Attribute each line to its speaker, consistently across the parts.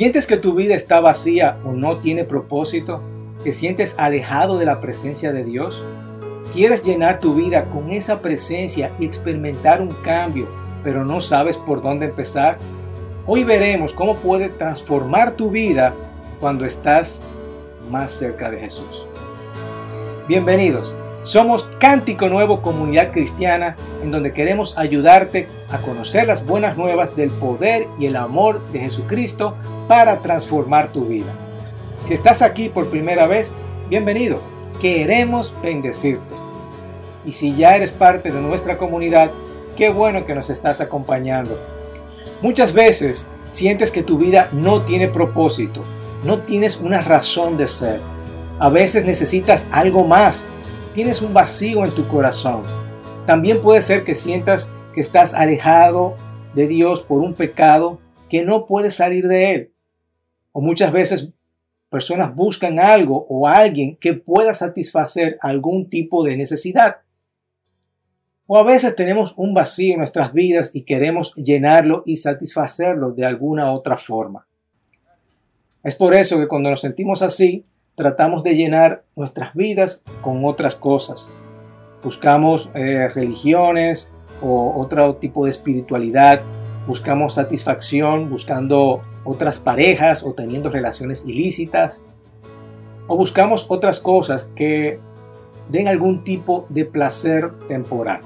Speaker 1: ¿Sientes que tu vida está vacía o no tiene propósito? ¿Te sientes alejado de la presencia de Dios? ¿Quieres llenar tu vida con esa presencia y experimentar un cambio, pero no sabes por dónde empezar? Hoy veremos cómo puede transformar tu vida cuando estás más cerca de Jesús. Bienvenidos. Somos Cántico Nuevo Comunidad Cristiana, en donde queremos ayudarte a conocer las buenas nuevas del poder y el amor de Jesucristo para transformar tu vida. Si estás aquí por primera vez, bienvenido. Queremos bendecirte. Y si ya eres parte de nuestra comunidad, qué bueno que nos estás acompañando. Muchas veces sientes que tu vida no tiene propósito, no tienes una razón de ser. A veces necesitas algo más tienes un vacío en tu corazón. También puede ser que sientas que estás alejado de Dios por un pecado que no puedes salir de él. O muchas veces personas buscan algo o alguien que pueda satisfacer algún tipo de necesidad. O a veces tenemos un vacío en nuestras vidas y queremos llenarlo y satisfacerlo de alguna otra forma. Es por eso que cuando nos sentimos así, tratamos de llenar nuestras vidas con otras cosas. Buscamos eh, religiones o otro tipo de espiritualidad. Buscamos satisfacción buscando otras parejas o teniendo relaciones ilícitas. O buscamos otras cosas que den algún tipo de placer temporal.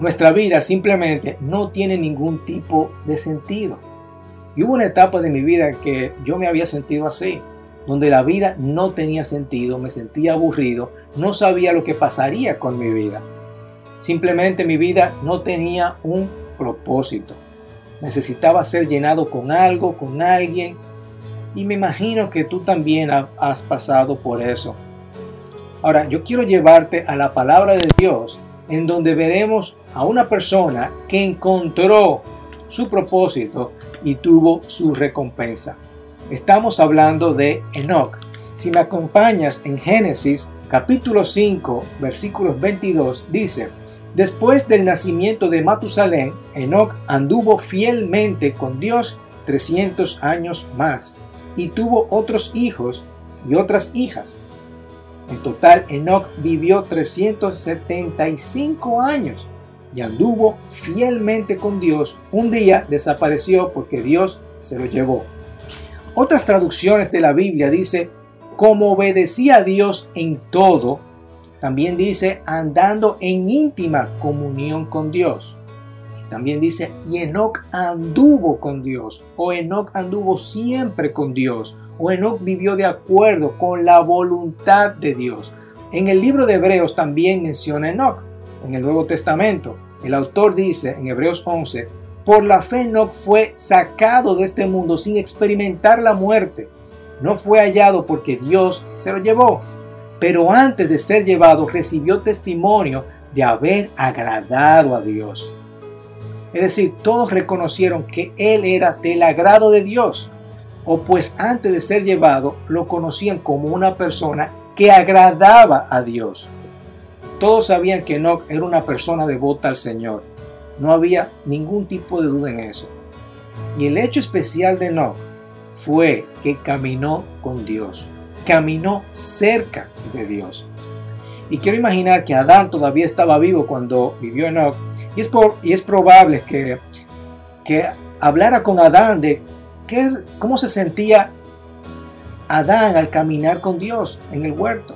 Speaker 1: Nuestra vida simplemente no tiene ningún tipo de sentido. Y hubo una etapa de mi vida que yo me había sentido así donde la vida no tenía sentido, me sentía aburrido, no sabía lo que pasaría con mi vida. Simplemente mi vida no tenía un propósito. Necesitaba ser llenado con algo, con alguien. Y me imagino que tú también has pasado por eso. Ahora, yo quiero llevarte a la palabra de Dios, en donde veremos a una persona que encontró su propósito y tuvo su recompensa. Estamos hablando de Enoch. Si me acompañas en Génesis capítulo 5 versículos 22 dice, Después del nacimiento de Matusalén, Enoch anduvo fielmente con Dios 300 años más y tuvo otros hijos y otras hijas. En total, Enoch vivió 375 años y anduvo fielmente con Dios. Un día desapareció porque Dios se lo llevó. Otras traducciones de la Biblia dice, como obedecía a Dios en todo, también dice andando en íntima comunión con Dios. También dice, y Enoch anduvo con Dios, o Enoch anduvo siempre con Dios, o Enoch vivió de acuerdo con la voluntad de Dios. En el libro de Hebreos también menciona Enoch, en el Nuevo Testamento. El autor dice en Hebreos 11, por la fe no fue sacado de este mundo sin experimentar la muerte. No fue hallado porque Dios se lo llevó. Pero antes de ser llevado recibió testimonio de haber agradado a Dios. Es decir, todos reconocieron que Él era del agrado de Dios. O pues antes de ser llevado lo conocían como una persona que agradaba a Dios. Todos sabían que Enoch era una persona devota al Señor no había ningún tipo de duda en eso. Y el hecho especial de Enoch fue que caminó con Dios, caminó cerca de Dios. Y quiero imaginar que Adán todavía estaba vivo cuando vivió Enoch. Y es, por, y es probable que, que hablara con Adán de qué, cómo se sentía Adán al caminar con Dios en el huerto.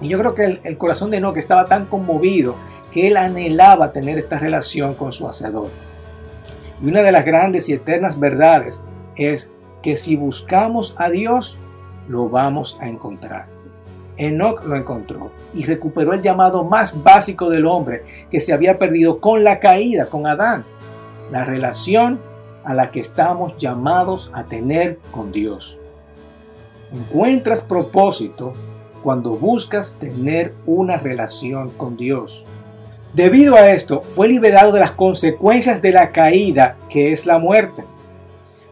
Speaker 1: Y yo creo que el, el corazón de Enoch estaba tan conmovido que él anhelaba tener esta relación con su Hacedor. Y una de las grandes y eternas verdades es que si buscamos a Dios, lo vamos a encontrar. Enoch lo encontró y recuperó el llamado más básico del hombre que se había perdido con la caída, con Adán, la relación a la que estamos llamados a tener con Dios. Encuentras propósito cuando buscas tener una relación con Dios. Debido a esto, fue liberado de las consecuencias de la caída, que es la muerte.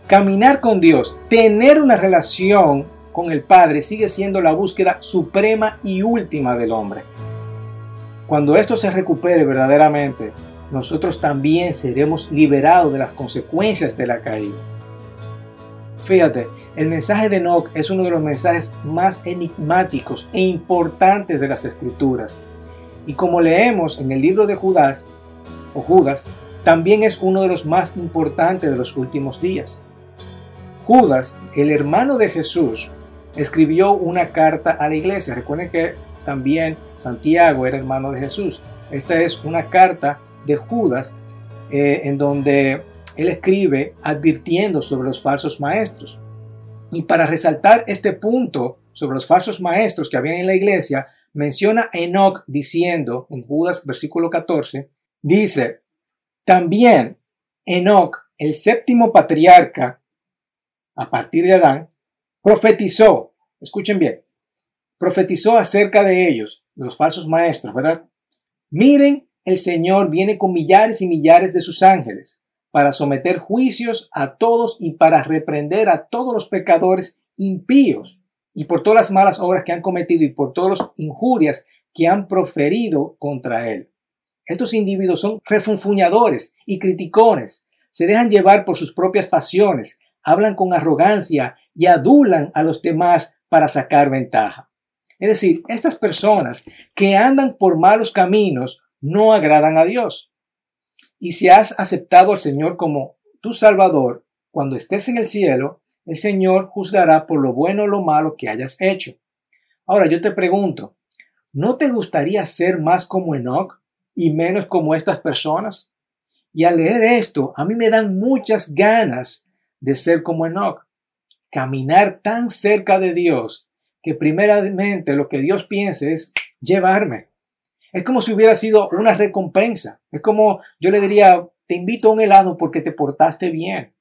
Speaker 1: Caminar con Dios, tener una relación con el Padre, sigue siendo la búsqueda suprema y última del hombre. Cuando esto se recupere verdaderamente, nosotros también seremos liberados de las consecuencias de la caída. Fíjate, el mensaje de Enoch es uno de los mensajes más enigmáticos e importantes de las escrituras. Y como leemos en el libro de Judas, o Judas, también es uno de los más importantes de los últimos días. Judas, el hermano de Jesús, escribió una carta a la iglesia. Recuerden que también Santiago era hermano de Jesús. Esta es una carta de Judas eh, en donde él escribe advirtiendo sobre los falsos maestros. Y para resaltar este punto sobre los falsos maestros que habían en la iglesia, menciona a Enoch diciendo en Judas versículo 14, dice, también Enoch, el séptimo patriarca, a partir de Adán, profetizó, escuchen bien, profetizó acerca de ellos, los falsos maestros, ¿verdad? Miren, el Señor viene con millares y millares de sus ángeles para someter juicios a todos y para reprender a todos los pecadores impíos y por todas las malas obras que han cometido y por todas las injurias que han proferido contra él. Estos individuos son refunfuñadores y criticones, se dejan llevar por sus propias pasiones, hablan con arrogancia y adulan a los demás para sacar ventaja. Es decir, estas personas que andan por malos caminos no agradan a Dios. Y si has aceptado al Señor como tu Salvador, cuando estés en el cielo, el Señor juzgará por lo bueno o lo malo que hayas hecho. Ahora yo te pregunto, ¿no te gustaría ser más como Enoch y menos como estas personas? Y al leer esto, a mí me dan muchas ganas de ser como Enoch, caminar tan cerca de Dios que primeramente lo que Dios piense es llevarme. Es como si hubiera sido una recompensa. Es como yo le diría, te invito a un helado porque te portaste bien.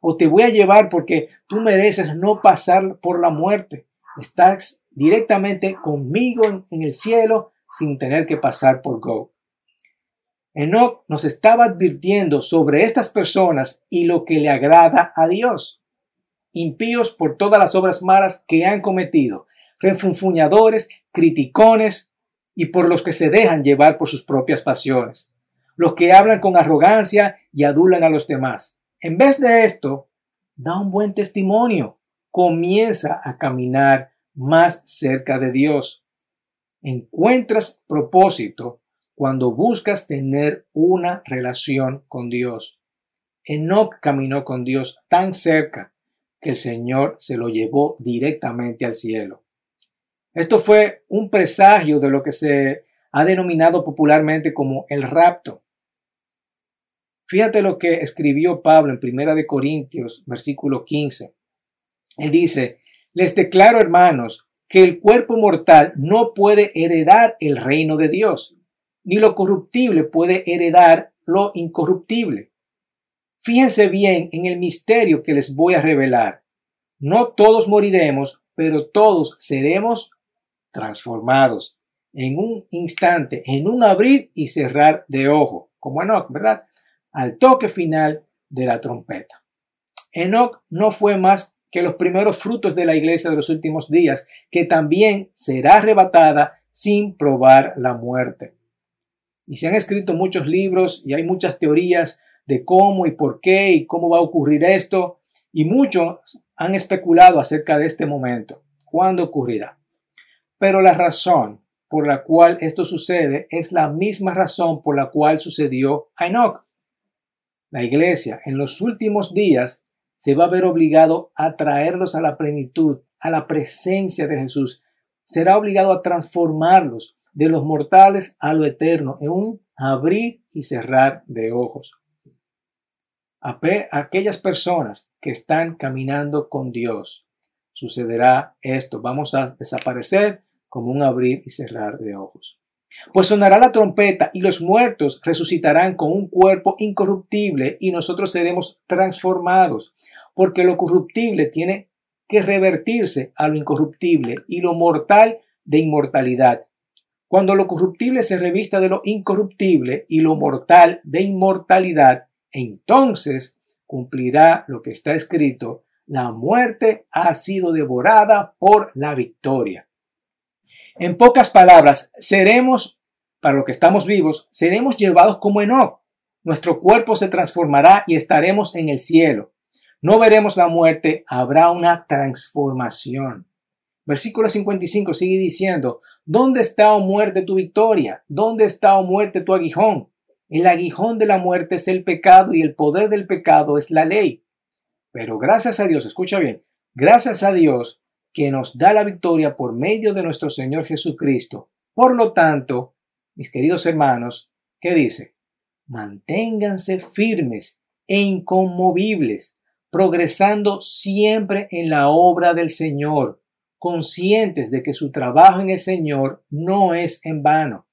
Speaker 1: O te voy a llevar porque tú mereces no pasar por la muerte. Estás directamente conmigo en, el cielo sin tener que pasar por Go. Enoch nos estaba advirtiendo sobre estas personas y lo que le agrada a Dios. Impíos por todas las obras malas que han cometido, refunfuñadores, criticones, y por los que se dejan llevar por sus propias pasiones, los que hablan con arrogancia y adulan a los demás. En vez de esto, da un buen testimonio, comienza a caminar más cerca de Dios. Encuentras propósito cuando buscas tener una relación con Dios. Enoch caminó con Dios tan cerca que el Señor se lo llevó directamente al cielo. Esto fue un presagio de lo que se ha denominado popularmente como el rapto. Fíjate lo que escribió Pablo en Primera de Corintios, versículo 15. Él dice, les declaro, hermanos, que el cuerpo mortal no puede heredar el reino de Dios, ni lo corruptible puede heredar lo incorruptible. Fíjense bien en el misterio que les voy a revelar. No todos moriremos, pero todos seremos transformados en un instante, en un abrir y cerrar de ojo, como Enoch, ¿verdad? Al toque final de la trompeta. Enoch no fue más que los primeros frutos de la iglesia de los últimos días, que también será arrebatada sin probar la muerte. Y se han escrito muchos libros y hay muchas teorías de cómo y por qué y cómo va a ocurrir esto, y muchos han especulado acerca de este momento. ¿Cuándo ocurrirá? Pero la razón por la cual esto sucede es la misma razón por la cual sucedió a Enoch. La iglesia en los últimos días se va a ver obligado a traerlos a la plenitud, a la presencia de Jesús. Será obligado a transformarlos de los mortales a lo eterno en un abrir y cerrar de ojos. A aquellas personas que están caminando con Dios, sucederá esto. Vamos a desaparecer como un abrir y cerrar de ojos. Pues sonará la trompeta y los muertos resucitarán con un cuerpo incorruptible y nosotros seremos transformados, porque lo corruptible tiene que revertirse a lo incorruptible y lo mortal de inmortalidad. Cuando lo corruptible se revista de lo incorruptible y lo mortal de inmortalidad, entonces cumplirá lo que está escrito, la muerte ha sido devorada por la victoria. En pocas palabras, seremos, para lo que estamos vivos, seremos llevados como Enoch. Nuestro cuerpo se transformará y estaremos en el cielo. No veremos la muerte, habrá una transformación. Versículo 55 sigue diciendo, ¿dónde está, o oh muerte, tu victoria? ¿Dónde está, o oh muerte, tu aguijón? El aguijón de la muerte es el pecado y el poder del pecado es la ley. Pero gracias a Dios, escucha bien, gracias a Dios que nos da la victoria por medio de nuestro Señor Jesucristo. Por lo tanto, mis queridos hermanos, ¿qué dice? Manténganse firmes e inconmovibles, progresando siempre en la obra del Señor, conscientes de que su trabajo en el Señor no es en vano.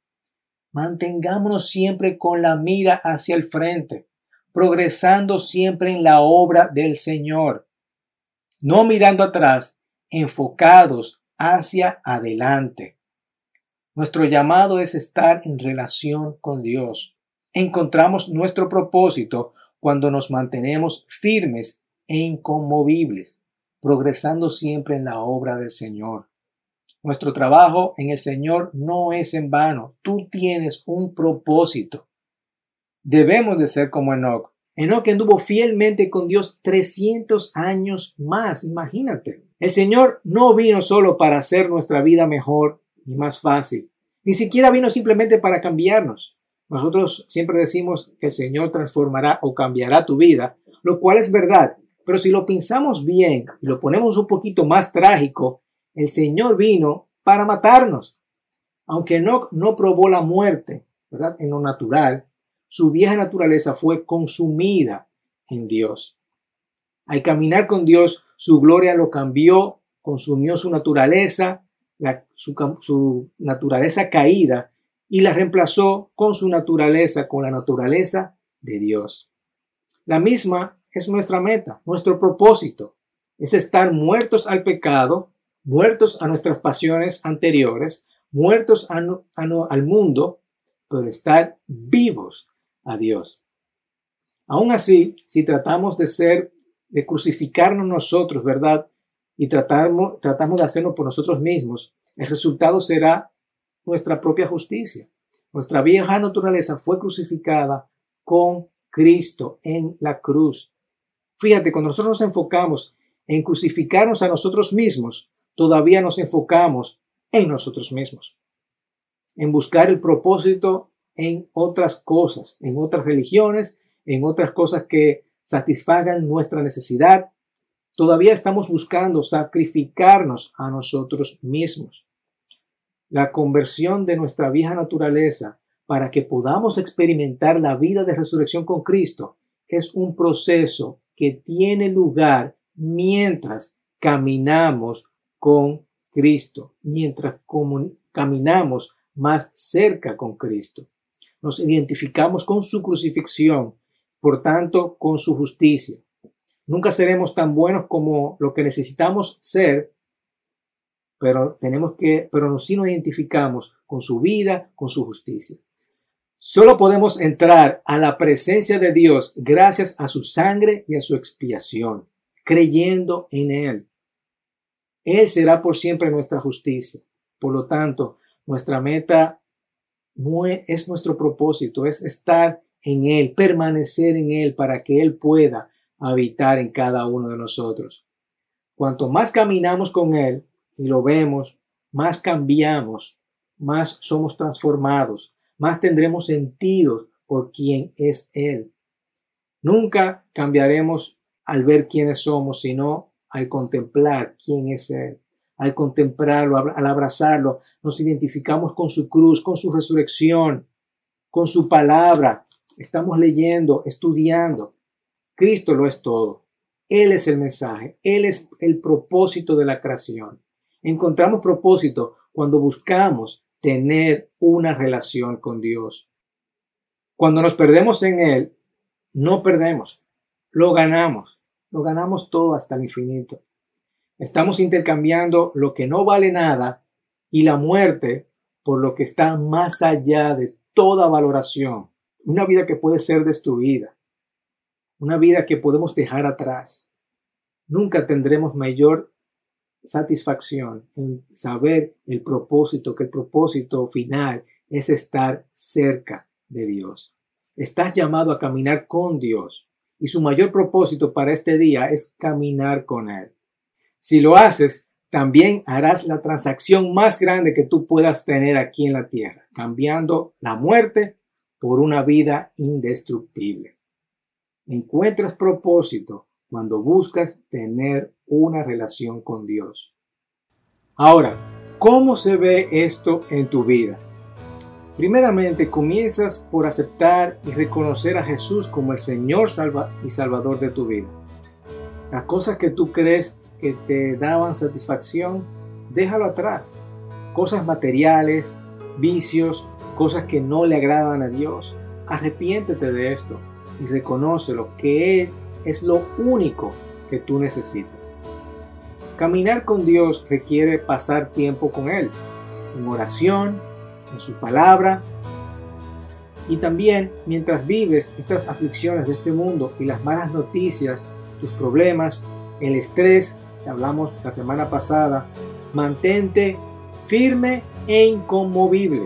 Speaker 1: Mantengámonos siempre con la mira hacia el frente, progresando siempre en la obra del Señor, no mirando atrás, enfocados hacia adelante. Nuestro llamado es estar en relación con Dios. Encontramos nuestro propósito cuando nos mantenemos firmes e inconmovibles, progresando siempre en la obra del Señor. Nuestro trabajo en el Señor no es en vano. Tú tienes un propósito. Debemos de ser como Enoch. Enoch anduvo fielmente con Dios 300 años más. Imagínate. El Señor no vino solo para hacer nuestra vida mejor y más fácil. Ni siquiera vino simplemente para cambiarnos. Nosotros siempre decimos que el Señor transformará o cambiará tu vida, lo cual es verdad. Pero si lo pensamos bien y lo ponemos un poquito más trágico, el Señor vino para matarnos. Aunque Enoch no probó la muerte, ¿verdad? En lo natural, su vieja naturaleza fue consumida en Dios. Al caminar con Dios, su gloria lo cambió, consumió su naturaleza, su, su naturaleza caída, y la reemplazó con su naturaleza, con la naturaleza de Dios. La misma es nuestra meta, nuestro propósito, es estar muertos al pecado muertos a nuestras pasiones anteriores, muertos al mundo, pero estar vivos a Dios. Aún así, si tratamos de ser, de crucificarnos nosotros, ¿verdad? Y tratamos, tratamos de hacerlo por nosotros mismos, el resultado será nuestra propia justicia. Nuestra vieja naturaleza fue crucificada con Cristo en la cruz. Fíjate, cuando nosotros nos enfocamos en crucificarnos a nosotros mismos, todavía nos enfocamos en nosotros mismos, en buscar el propósito en otras cosas, en otras religiones, en otras cosas que satisfagan nuestra necesidad. Todavía estamos buscando sacrificarnos a nosotros mismos. La conversión de nuestra vieja naturaleza para que podamos experimentar la vida de resurrección con Cristo es un proceso que tiene lugar mientras caminamos con Cristo, mientras caminamos más cerca con Cristo. Nos identificamos con su crucifixión, por tanto, con su justicia. Nunca seremos tan buenos como lo que necesitamos ser, pero tenemos que, pero sí nos identificamos con su vida, con su justicia. Solo podemos entrar a la presencia de Dios gracias a su sangre y a su expiación, creyendo en Él. Él será por siempre nuestra justicia. Por lo tanto, nuestra meta es nuestro propósito, es estar en Él, permanecer en Él para que Él pueda habitar en cada uno de nosotros. Cuanto más caminamos con Él y lo vemos, más cambiamos, más somos transformados, más tendremos sentido por quién es Él. Nunca cambiaremos al ver quiénes somos, sino al contemplar quién es Él, al contemplarlo, al abrazarlo, nos identificamos con su cruz, con su resurrección, con su palabra. Estamos leyendo, estudiando. Cristo lo es todo. Él es el mensaje, Él es el propósito de la creación. Encontramos propósito cuando buscamos tener una relación con Dios. Cuando nos perdemos en Él, no perdemos, lo ganamos lo ganamos todo hasta el infinito. Estamos intercambiando lo que no vale nada y la muerte por lo que está más allá de toda valoración. Una vida que puede ser destruida. Una vida que podemos dejar atrás. Nunca tendremos mayor satisfacción en saber el propósito, que el propósito final es estar cerca de Dios. Estás llamado a caminar con Dios y su mayor propósito para este día es caminar con Él. Si lo haces, también harás la transacción más grande que tú puedas tener aquí en la tierra, cambiando la muerte por una vida indestructible. Encuentras propósito cuando buscas tener una relación con Dios. Ahora, ¿cómo se ve esto en tu vida? Primeramente, comienzas por aceptar y reconocer a Jesús como el Señor salva y Salvador de tu vida. Las cosas que tú crees que te daban satisfacción, déjalo atrás. Cosas materiales, vicios, cosas que no le agradan a Dios. Arrepiéntete de esto y reconócelo que Él es lo único que tú necesitas. Caminar con Dios requiere pasar tiempo con Él, en oración, en su palabra, y también mientras vives estas aflicciones de este mundo y las malas noticias, tus problemas, el estrés que hablamos la semana pasada, mantente firme e inconmovible.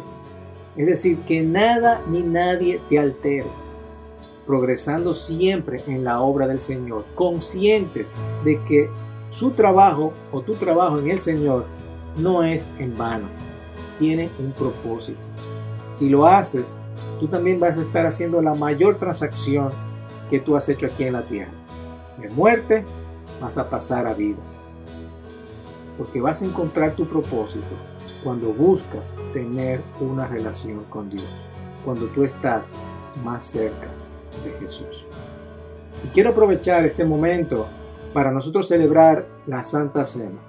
Speaker 1: Es decir, que nada ni nadie te altere progresando siempre en la obra del Señor, conscientes de que su trabajo o tu trabajo en el Señor no es en vano, tiene un propósito. Si lo haces, tú también vas a estar haciendo la mayor transacción que tú has hecho aquí en la tierra. De muerte vas a pasar a vida. Porque vas a encontrar tu propósito cuando buscas tener una relación con Dios, cuando tú estás más cerca de Jesús. Y quiero aprovechar este momento para nosotros celebrar la Santa Cena,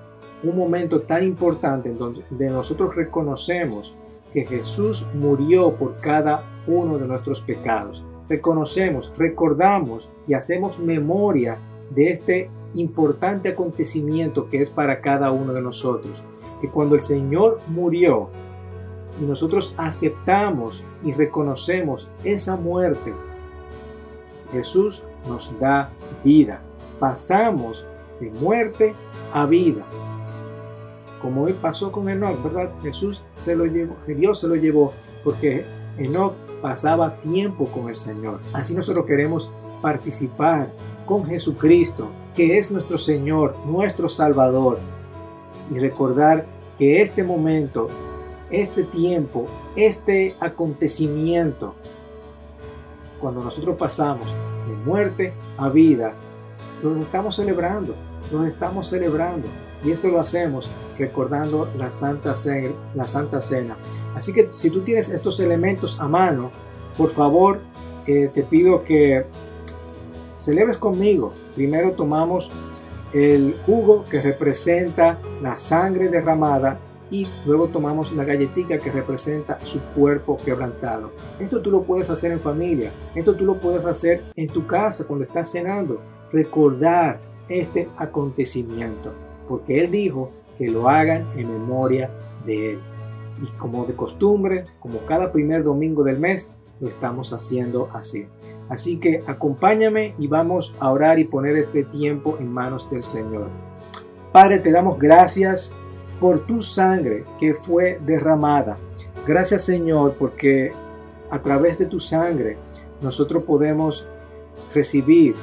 Speaker 1: un momento tan importante en donde nosotros reconocemos que Jesús murió por cada uno de nuestros pecados. Reconocemos, recordamos y hacemos memoria de este importante acontecimiento que es para cada uno de nosotros. Que cuando el Señor murió y nosotros aceptamos y reconocemos esa muerte Jesús nos da vida. Pasamos de muerte a vida. Como hoy pasó con Enoch, ¿verdad? Jesús se lo llevó, Dios se lo llevó porque Enoch pasaba tiempo con el Señor. Así nosotros queremos participar con Jesucristo, que es nuestro Señor, nuestro Salvador, y recordar que este momento, este tiempo, este acontecimiento cuando nosotros pasamos de muerte a vida, lo estamos celebrando, lo estamos celebrando. Y esto lo hacemos recordando la Santa, Cena, la Santa Cena. Así que si tú tienes estos elementos a mano, por favor, eh, te pido que celebres conmigo. Primero tomamos el jugo que representa la sangre derramada y luego tomamos una galletita que representa su cuerpo quebrantado. Esto tú lo puedes hacer en familia, esto tú lo puedes hacer en tu casa cuando estás cenando, recordar este acontecimiento, porque Él dijo que lo hagan en memoria de Él. Y como de costumbre, como cada primer domingo del mes, lo estamos haciendo así. Así que acompáñame y vamos a orar y poner este tiempo en manos del Señor. Padre, te damos gracias por tu sangre que fue derramada. Gracias Señor porque a través de tu sangre nosotros podemos recibir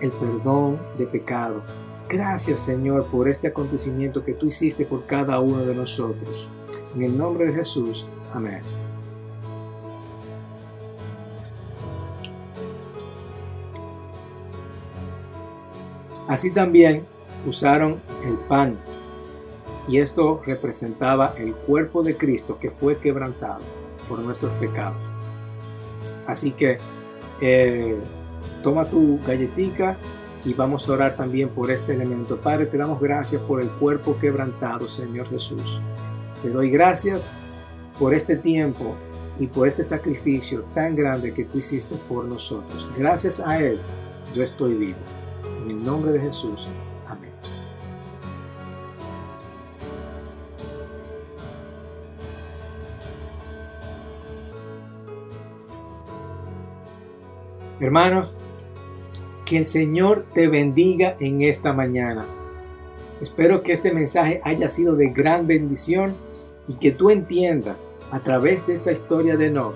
Speaker 1: el perdón de pecado. Gracias Señor por este acontecimiento que tú hiciste por cada uno de nosotros. En el nombre de Jesús. Amén. Así también usaron el pan y esto representaba el cuerpo de Cristo que fue quebrantado por nuestros pecados. Así que eh, toma tu galletica y vamos a orar también por este elemento. Padre, te damos gracias por el cuerpo quebrantado, Señor Jesús. Te doy gracias por este tiempo y por este sacrificio tan grande que tú hiciste por nosotros. Gracias a Él, yo estoy vivo. En el nombre de Jesús. Hermanos, que el Señor te bendiga en esta mañana. Espero que este mensaje haya sido de gran bendición y que tú entiendas a través de esta historia de Enoch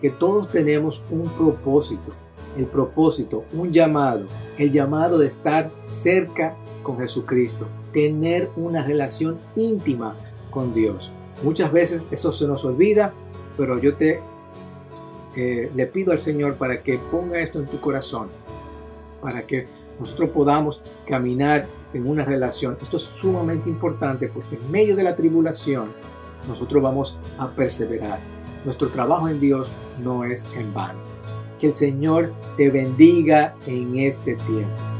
Speaker 1: que todos tenemos un propósito el propósito, un llamado, el llamado de estar cerca con Jesucristo, tener una relación íntima con Dios. Muchas veces eso se nos olvida, pero yo te eh, le pido al Señor para que ponga esto en tu corazón, para que nosotros podamos caminar en una relación. Esto es sumamente importante porque en medio de la tribulación nosotros vamos a perseverar. Nuestro trabajo en Dios no es en vano. Que el Señor te bendiga en este tiempo.